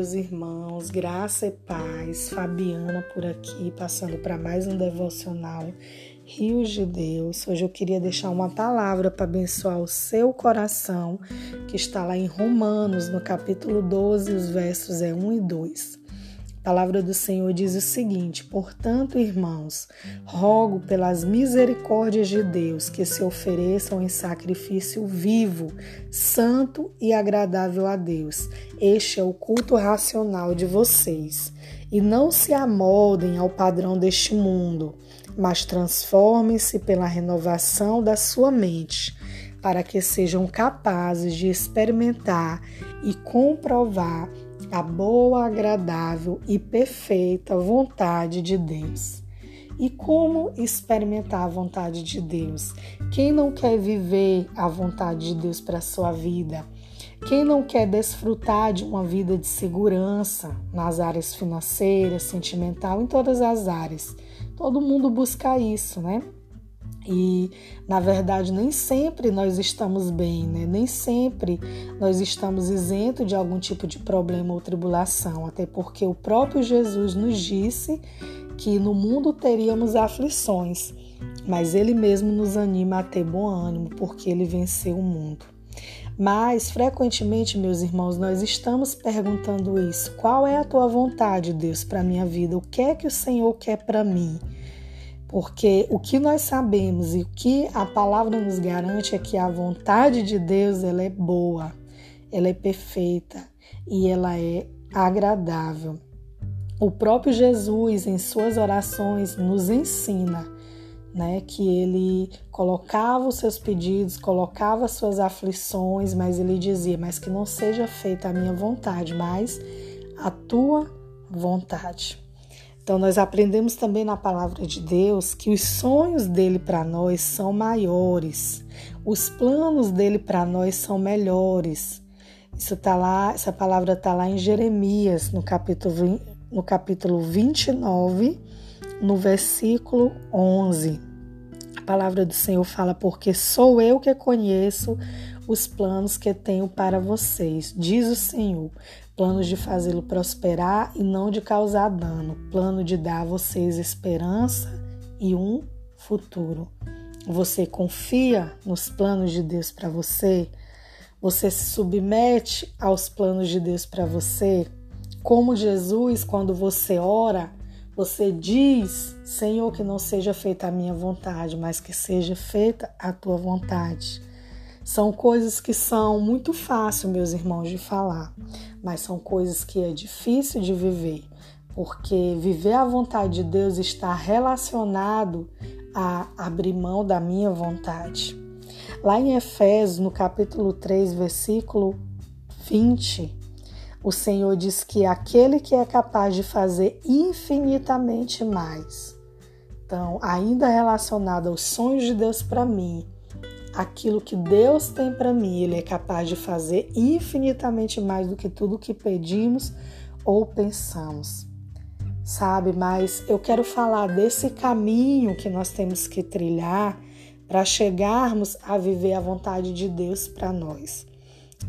meus irmãos, graça e paz. Fabiana por aqui, passando para mais um devocional Rios de Deus. Hoje eu queria deixar uma palavra para abençoar o seu coração, que está lá em Romanos, no capítulo 12, os versos é 1 e 2. A palavra do Senhor diz o seguinte: Portanto, irmãos, rogo pelas misericórdias de Deus que se ofereçam em sacrifício vivo, santo e agradável a Deus. Este é o culto racional de vocês. E não se amoldem ao padrão deste mundo, mas transformem-se pela renovação da sua mente, para que sejam capazes de experimentar e comprovar a boa, agradável e perfeita vontade de Deus. E como experimentar a vontade de Deus? Quem não quer viver a vontade de Deus para a sua vida? Quem não quer desfrutar de uma vida de segurança nas áreas financeiras, sentimental, em todas as áreas? Todo mundo busca isso, né? E na verdade nem sempre nós estamos bem, né? Nem sempre nós estamos isentos de algum tipo de problema ou tribulação, até porque o próprio Jesus nos disse que no mundo teríamos aflições, mas ele mesmo nos anima a ter bom ânimo, porque ele venceu o mundo. Mas frequentemente, meus irmãos, nós estamos perguntando isso: qual é a tua vontade, Deus, para minha vida? O que é que o Senhor quer para mim? Porque o que nós sabemos e o que a palavra nos garante é que a vontade de Deus ela é boa, ela é perfeita e ela é agradável. O próprio Jesus, em suas orações, nos ensina né, que ele colocava os seus pedidos, colocava as suas aflições, mas ele dizia: Mas que não seja feita a minha vontade, mas a tua vontade. Então, nós aprendemos também na palavra de Deus que os sonhos dele para nós são maiores, os planos dele para nós são melhores. Isso tá lá, essa palavra está lá em Jeremias, no capítulo, no capítulo 29, no versículo 11. A palavra do Senhor fala: Porque sou eu que conheço os planos que tenho para vocês, diz o Senhor, planos de fazê-lo prosperar e não de causar dano, plano de dar a vocês esperança e um futuro. Você confia nos planos de Deus para você? Você se submete aos planos de Deus para você? Como Jesus, quando você ora, você diz: Senhor, que não seja feita a minha vontade, mas que seja feita a tua vontade. São coisas que são muito fáceis, meus irmãos, de falar, mas são coisas que é difícil de viver, porque viver a vontade de Deus está relacionado a abrir mão da minha vontade. Lá em Efésios, no capítulo 3, versículo 20, o Senhor diz que aquele que é capaz de fazer infinitamente mais. Então, ainda relacionado aos sonhos de Deus para mim, aquilo que Deus tem para mim, Ele é capaz de fazer infinitamente mais do que tudo que pedimos ou pensamos. Sabe, mas eu quero falar desse caminho que nós temos que trilhar para chegarmos a viver a vontade de Deus para nós.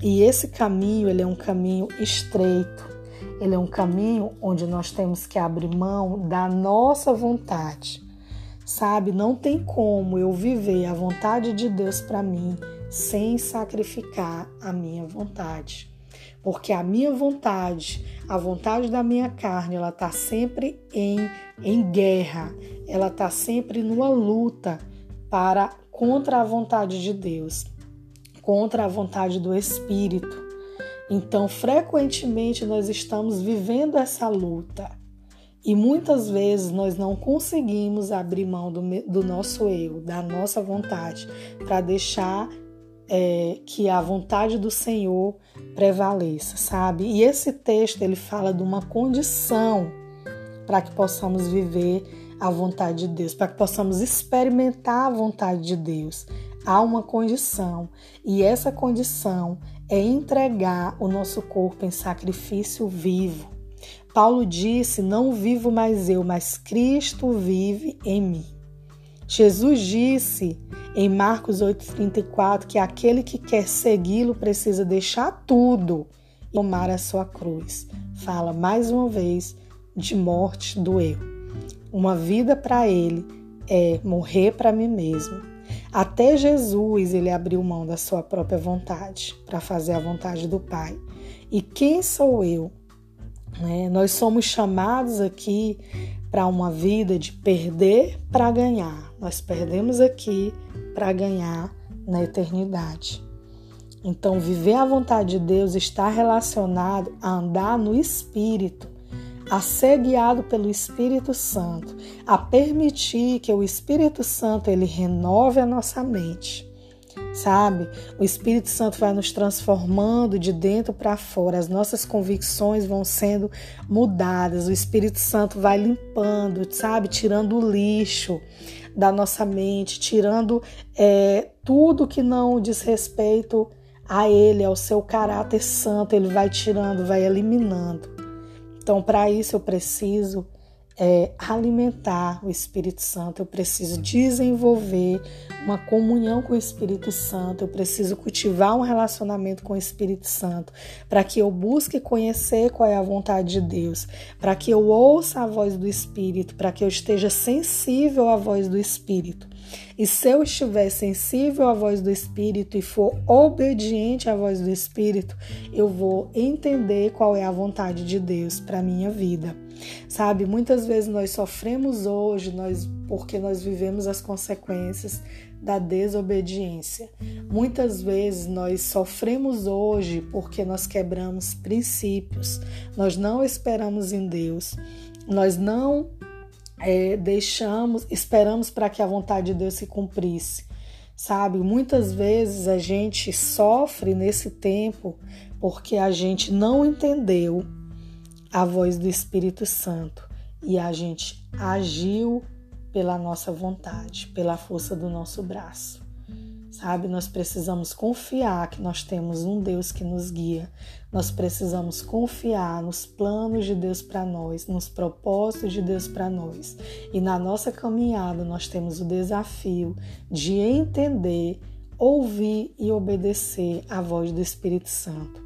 E esse caminho, ele é um caminho estreito. Ele é um caminho onde nós temos que abrir mão da nossa vontade Sabe, não tem como eu viver a vontade de Deus para mim sem sacrificar a minha vontade. Porque a minha vontade, a vontade da minha carne, ela está sempre em, em guerra, ela está sempre numa luta para contra a vontade de Deus, contra a vontade do Espírito. Então, frequentemente nós estamos vivendo essa luta. E muitas vezes nós não conseguimos abrir mão do, do nosso eu, da nossa vontade, para deixar é, que a vontade do Senhor prevaleça, sabe? E esse texto ele fala de uma condição para que possamos viver a vontade de Deus, para que possamos experimentar a vontade de Deus. Há uma condição, e essa condição é entregar o nosso corpo em sacrifício vivo Paulo disse: Não vivo mais eu, mas Cristo vive em mim. Jesus disse em Marcos 8,34 que aquele que quer segui-lo precisa deixar tudo e tomar a sua cruz. Fala mais uma vez de morte do eu. Uma vida para ele é morrer para mim mesmo. Até Jesus ele abriu mão da sua própria vontade para fazer a vontade do Pai. E quem sou eu? Né? Nós somos chamados aqui para uma vida de perder para ganhar. Nós perdemos aqui para ganhar na eternidade. Então, viver a vontade de Deus está relacionado a andar no Espírito, a ser guiado pelo Espírito Santo, a permitir que o Espírito Santo ele renove a nossa mente sabe? O Espírito Santo vai nos transformando de dentro para fora, as nossas convicções vão sendo mudadas, o Espírito Santo vai limpando, sabe? Tirando o lixo da nossa mente, tirando é, tudo que não diz respeito a Ele, ao seu caráter santo, Ele vai tirando, vai eliminando. Então, para isso, eu preciso é, alimentar o Espírito Santo, eu preciso desenvolver uma comunhão com o Espírito Santo, eu preciso cultivar um relacionamento com o Espírito Santo, para que eu busque conhecer qual é a vontade de Deus, para que eu ouça a voz do Espírito, para que eu esteja sensível à voz do Espírito. E se eu estiver sensível à voz do Espírito e for obediente à voz do Espírito, eu vou entender qual é a vontade de Deus para minha vida. Sabe, muitas vezes nós sofremos hoje, nós porque nós vivemos as consequências da desobediência. Muitas vezes nós sofremos hoje porque nós quebramos princípios. Nós não esperamos em Deus. Nós não é, deixamos, esperamos para que a vontade de Deus se cumprisse. Sabe, muitas vezes a gente sofre nesse tempo porque a gente não entendeu a voz do Espírito Santo e a gente agiu pela nossa vontade, pela força do nosso braço. Sabe, nós precisamos confiar que nós temos um Deus que nos guia. Nós precisamos confiar nos planos de Deus para nós, nos propósitos de Deus para nós. E na nossa caminhada nós temos o desafio de entender, ouvir e obedecer à voz do Espírito Santo.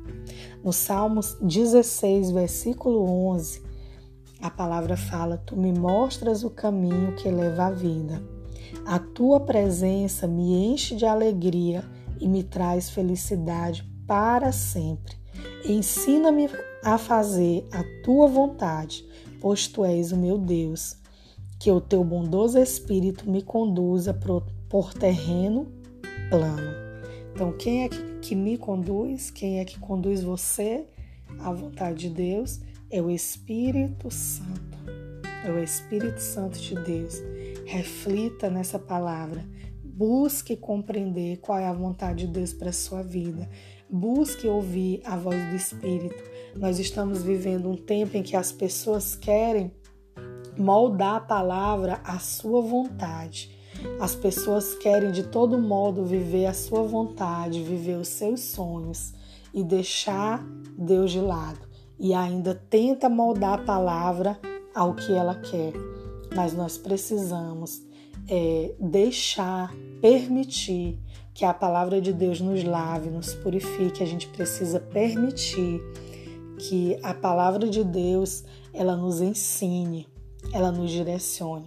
No Salmos 16, versículo 11, a palavra fala: Tu me mostras o caminho que leva à vida a tua presença me enche de alegria e me traz felicidade para sempre. Ensina-me a fazer a tua vontade, pois tu és o meu Deus. Que o teu bondoso espírito me conduza por terreno plano. Então, quem é que me conduz? Quem é que conduz você à vontade de Deus? É o Espírito Santo. É o Espírito Santo de Deus reflita nessa palavra, busque compreender qual é a vontade de Deus para a sua vida, busque ouvir a voz do Espírito. Nós estamos vivendo um tempo em que as pessoas querem moldar a palavra à sua vontade. As pessoas querem de todo modo viver a sua vontade, viver os seus sonhos e deixar Deus de lado. E ainda tenta moldar a palavra ao que ela quer mas nós precisamos é, deixar, permitir que a palavra de Deus nos lave, nos purifique. A gente precisa permitir que a palavra de Deus ela nos ensine, ela nos direcione,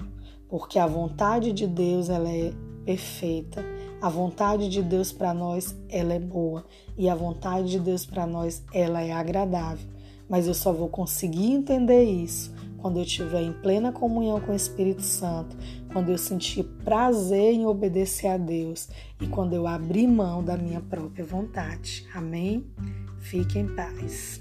porque a vontade de Deus ela é perfeita. A vontade de Deus para nós ela é boa e a vontade de Deus para nós ela é agradável. Mas eu só vou conseguir entender isso quando eu estiver em plena comunhão com o Espírito Santo, quando eu sentir prazer em obedecer a Deus e quando eu abrir mão da minha própria vontade. Amém? Fique em paz.